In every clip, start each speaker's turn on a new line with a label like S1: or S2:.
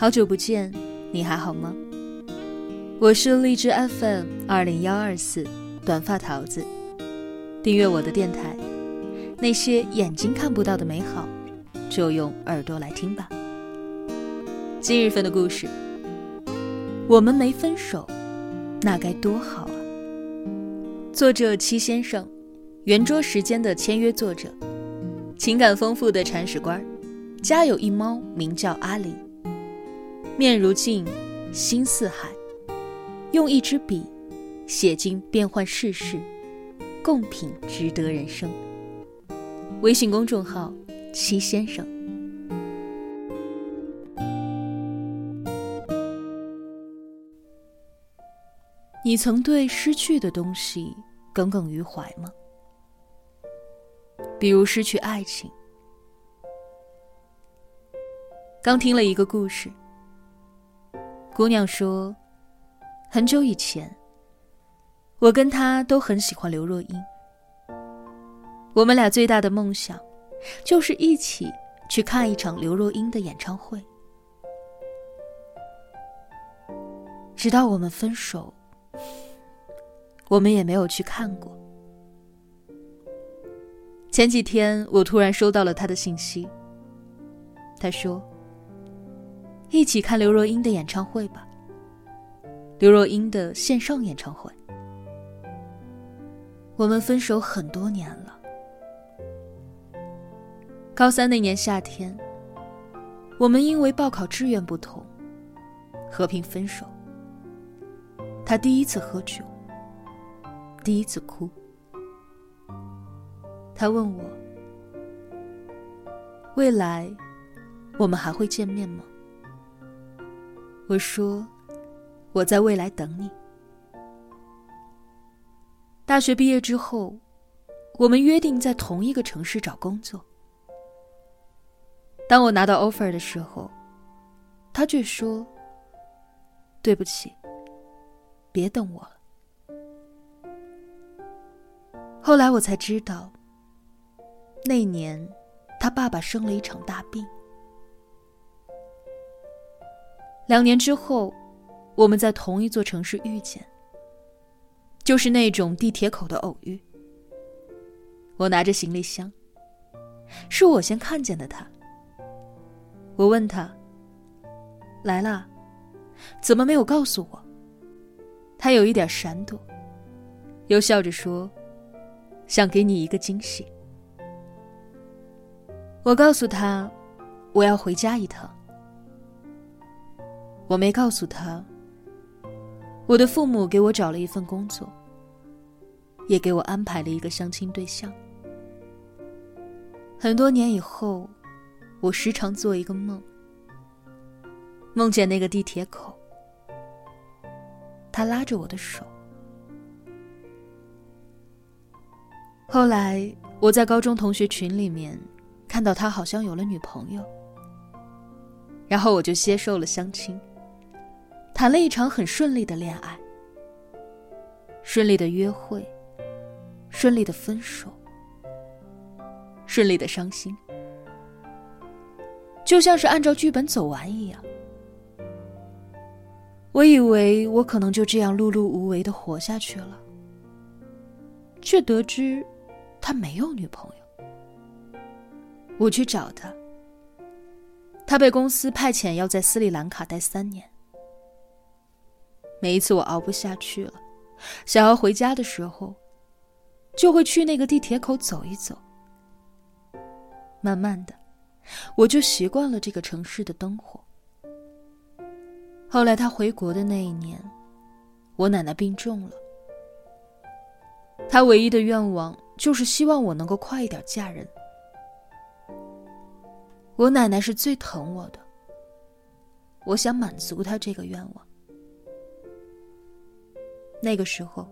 S1: 好久不见，你还好吗？我是荔枝 FM 二零幺二四短发桃子，订阅我的电台，那些眼睛看不到的美好，就用耳朵来听吧。今日份的故事，我们没分手，那该多好啊！作者七先生，圆桌时间的签约作者，情感丰富的铲屎官，家有一猫名叫阿狸，面如镜，心似海。用一支笔，写尽变幻世事，共品值得人生。微信公众号七先生。你曾对失去的东西耿耿于怀吗？比如失去爱情。刚听了一个故事，姑娘说。很久以前，我跟他都很喜欢刘若英。我们俩最大的梦想，就是一起去看一场刘若英的演唱会。直到我们分手，我们也没有去看过。前几天，我突然收到了他的信息。他说：“一起看刘若英的演唱会吧。”刘若英的线上演唱会。我们分手很多年了。高三那年夏天，我们因为报考志愿不同，和平分手。他第一次喝酒，第一次哭。他问我：“未来，我们还会见面吗？”我说。我在未来等你。大学毕业之后，我们约定在同一个城市找工作。当我拿到 offer 的时候，他却说：“对不起，别等我了。”后来我才知道，那年他爸爸生了一场大病。两年之后。我们在同一座城市遇见，就是那种地铁口的偶遇。我拿着行李箱，是我先看见的他。我问他：“来了，怎么没有告诉我？”他有一点闪躲，又笑着说：“想给你一个惊喜。”我告诉他：“我要回家一趟。”我没告诉他。我的父母给我找了一份工作，也给我安排了一个相亲对象。很多年以后，我时常做一个梦，梦见那个地铁口，他拉着我的手。后来我在高中同学群里面看到他好像有了女朋友，然后我就接受了相亲。谈了一场很顺利的恋爱，顺利的约会，顺利的分手，顺利的伤心，就像是按照剧本走完一样。我以为我可能就这样碌碌无为的活下去了，却得知他没有女朋友。我去找他，他被公司派遣要在斯里兰卡待三年。每一次我熬不下去了，想要回家的时候，就会去那个地铁口走一走。慢慢的，我就习惯了这个城市的灯火。后来他回国的那一年，我奶奶病重了，他唯一的愿望就是希望我能够快一点嫁人。我奶奶是最疼我的，我想满足她这个愿望。那个时候，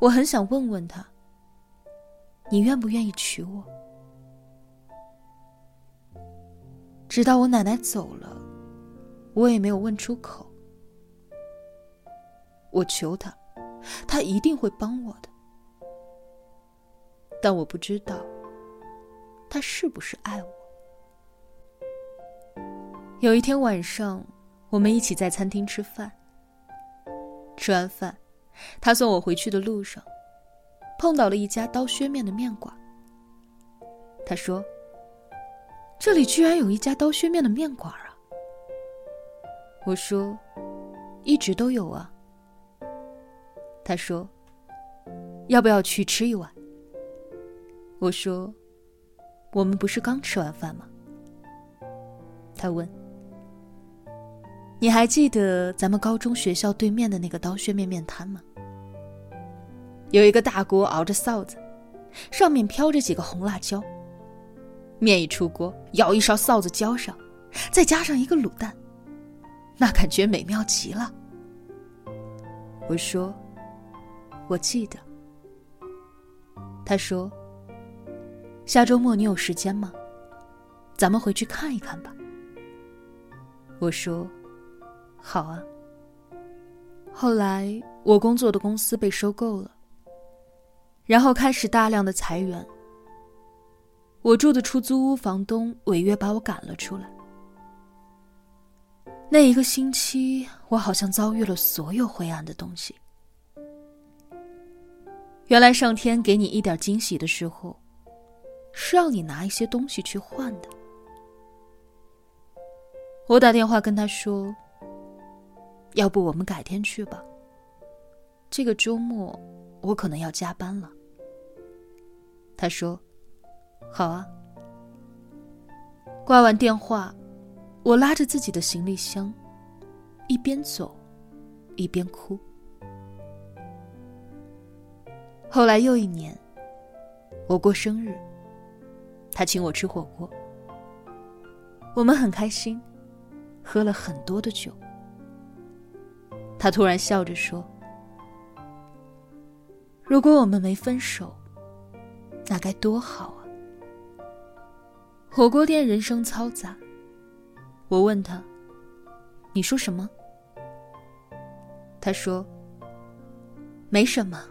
S1: 我很想问问他：“你愿不愿意娶我？”直到我奶奶走了，我也没有问出口。我求他，他一定会帮我的，但我不知道他是不是爱我。有一天晚上，我们一起在餐厅吃饭。吃完饭，他送我回去的路上，碰到了一家刀削面的面馆。他说：“这里居然有一家刀削面的面馆啊！”我说：“一直都有啊。”他说：“要不要去吃一碗？”我说：“我们不是刚吃完饭吗？”他问：“你还记得咱们高中学校对面的那个刀削面面摊吗？有一个大锅熬着臊子，上面飘着几个红辣椒。面一出锅，舀一勺臊子浇上，再加上一个卤蛋，那感觉美妙极了。”我说。我记得，他说：“下周末你有时间吗？咱们回去看一看吧。”我说：“好啊。”后来我工作的公司被收购了，然后开始大量的裁员。我住的出租屋房东违约把我赶了出来。那一个星期，我好像遭遇了所有灰暗的东西。原来上天给你一点惊喜的时候，是让你拿一些东西去换的。我打电话跟他说：“要不我们改天去吧。这个周末我可能要加班了。”他说：“好啊。”挂完电话，我拉着自己的行李箱，一边走，一边哭。后来又一年，我过生日，他请我吃火锅，我们很开心，喝了很多的酒。他突然笑着说：“如果我们没分手，那该多好啊！”火锅店人声嘈杂，我问他：“你说什么？”他说：“没什么。”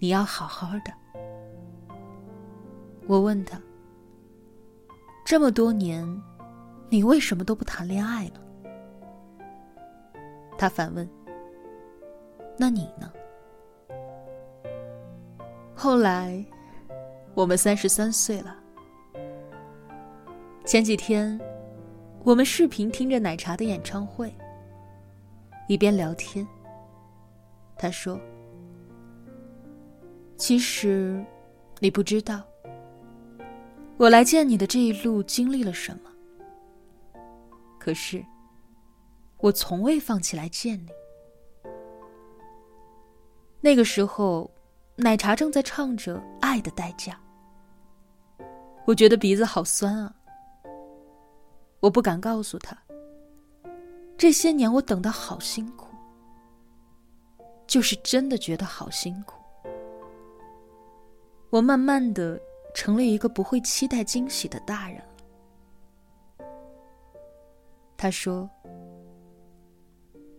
S1: 你要好好的。我问他：“这么多年，你为什么都不谈恋爱呢？”他反问：“那你呢？”后来，我们三十三岁了。前几天，我们视频听着奶茶的演唱会，一边聊天。他说。其实，你不知道，我来见你的这一路经历了什么。可是，我从未放弃来见你。那个时候，奶茶正在唱着《爱的代价》，我觉得鼻子好酸啊。我不敢告诉他，这些年我等的好辛苦，就是真的觉得好辛苦。我慢慢的成了一个不会期待惊喜的大人了。他说：“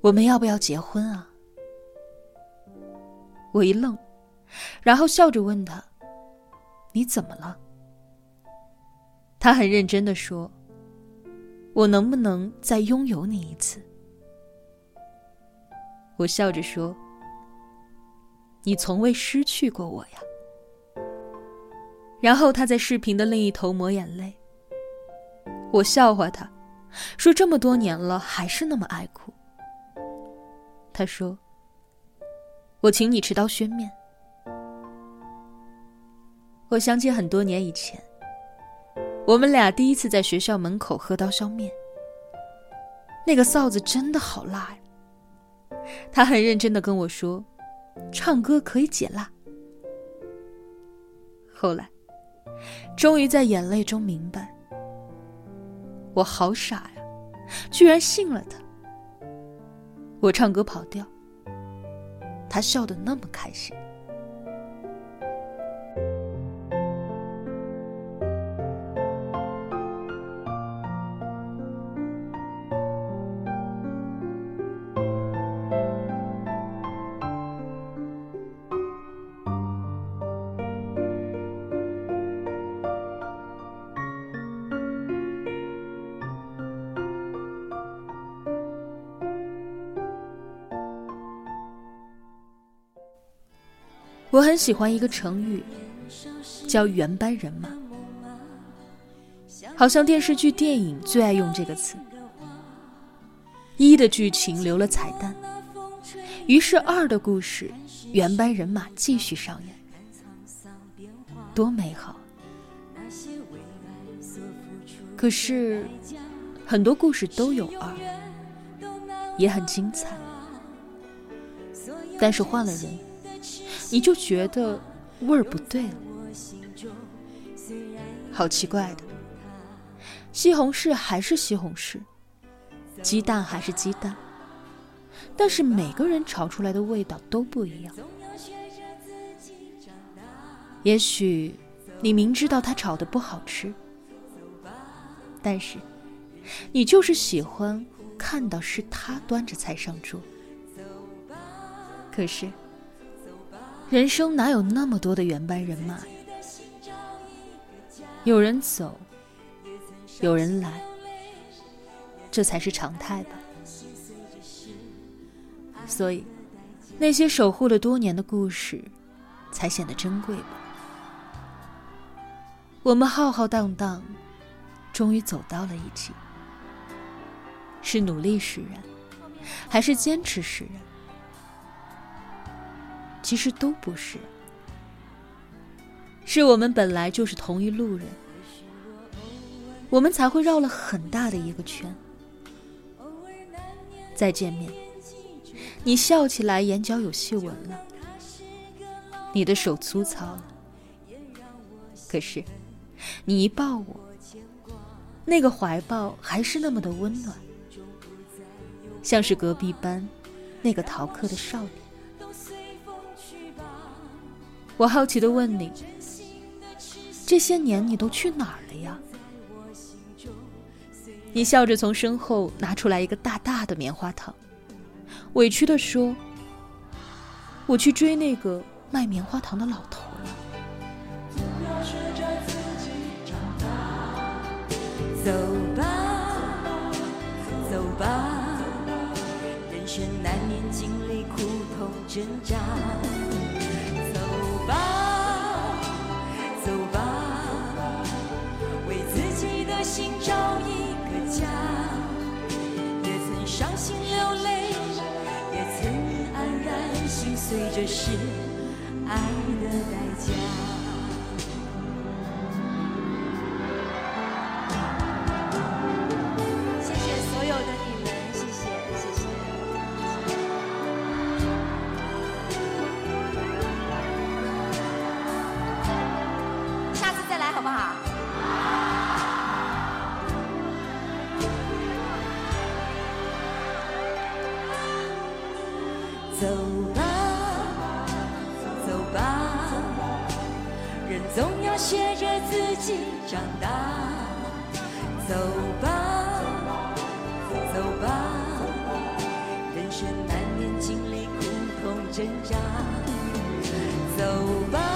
S1: 我们要不要结婚啊？”我一愣，然后笑着问他：“你怎么了？”他很认真的说：“我能不能再拥有你一次？”我笑着说：“你从未失去过我呀。”然后他在视频的另一头抹眼泪。我笑话他，说这么多年了还是那么爱哭。他说：“我请你吃刀削面。”我想起很多年以前，我们俩第一次在学校门口喝刀削面。那个臊子真的好辣呀。他很认真的跟我说：“唱歌可以解辣。”后来。终于在眼泪中明白，我好傻呀，居然信了他。我唱歌跑调，他笑得那么开心。我很喜欢一个成语，叫“原班人马”，好像电视剧、电影最爱用这个词。一的剧情留了彩蛋，于是二的故事原班人马继续上演，多美好！可是很多故事都有二，也很精彩，但是换了人。你就觉得味儿不对了，好奇怪的。西红柿还是西红柿，鸡蛋还是鸡蛋，但是每个人炒出来的味道都不一样。也许你明知道他炒的不好吃，但是你就是喜欢看到是他端着菜上桌。可是。人生哪有那么多的原班人马？有人走，有人来，这才是常态吧。所以，那些守护了多年的故事，才显得珍贵吧。我们浩浩荡荡，终于走到了一起，是努力使然，还是坚持使然？其实都不是，是我们本来就是同一路人，我们才会绕了很大的一个圈。再见面，你笑起来眼角有细纹了，你的手粗糙了，可是你一抱我，那个怀抱还是那么的温暖，像是隔壁班那个逃课的少年。我好奇的问你：“这些年你都去哪儿了呀？”你笑着从身后拿出来一个大大的棉花糖，委屈的说：“我去追那个卖棉花糖的老头了。”走吧，走吧，人生难免经历苦痛挣扎。然心碎，这是爱的代价。挣扎。走吧，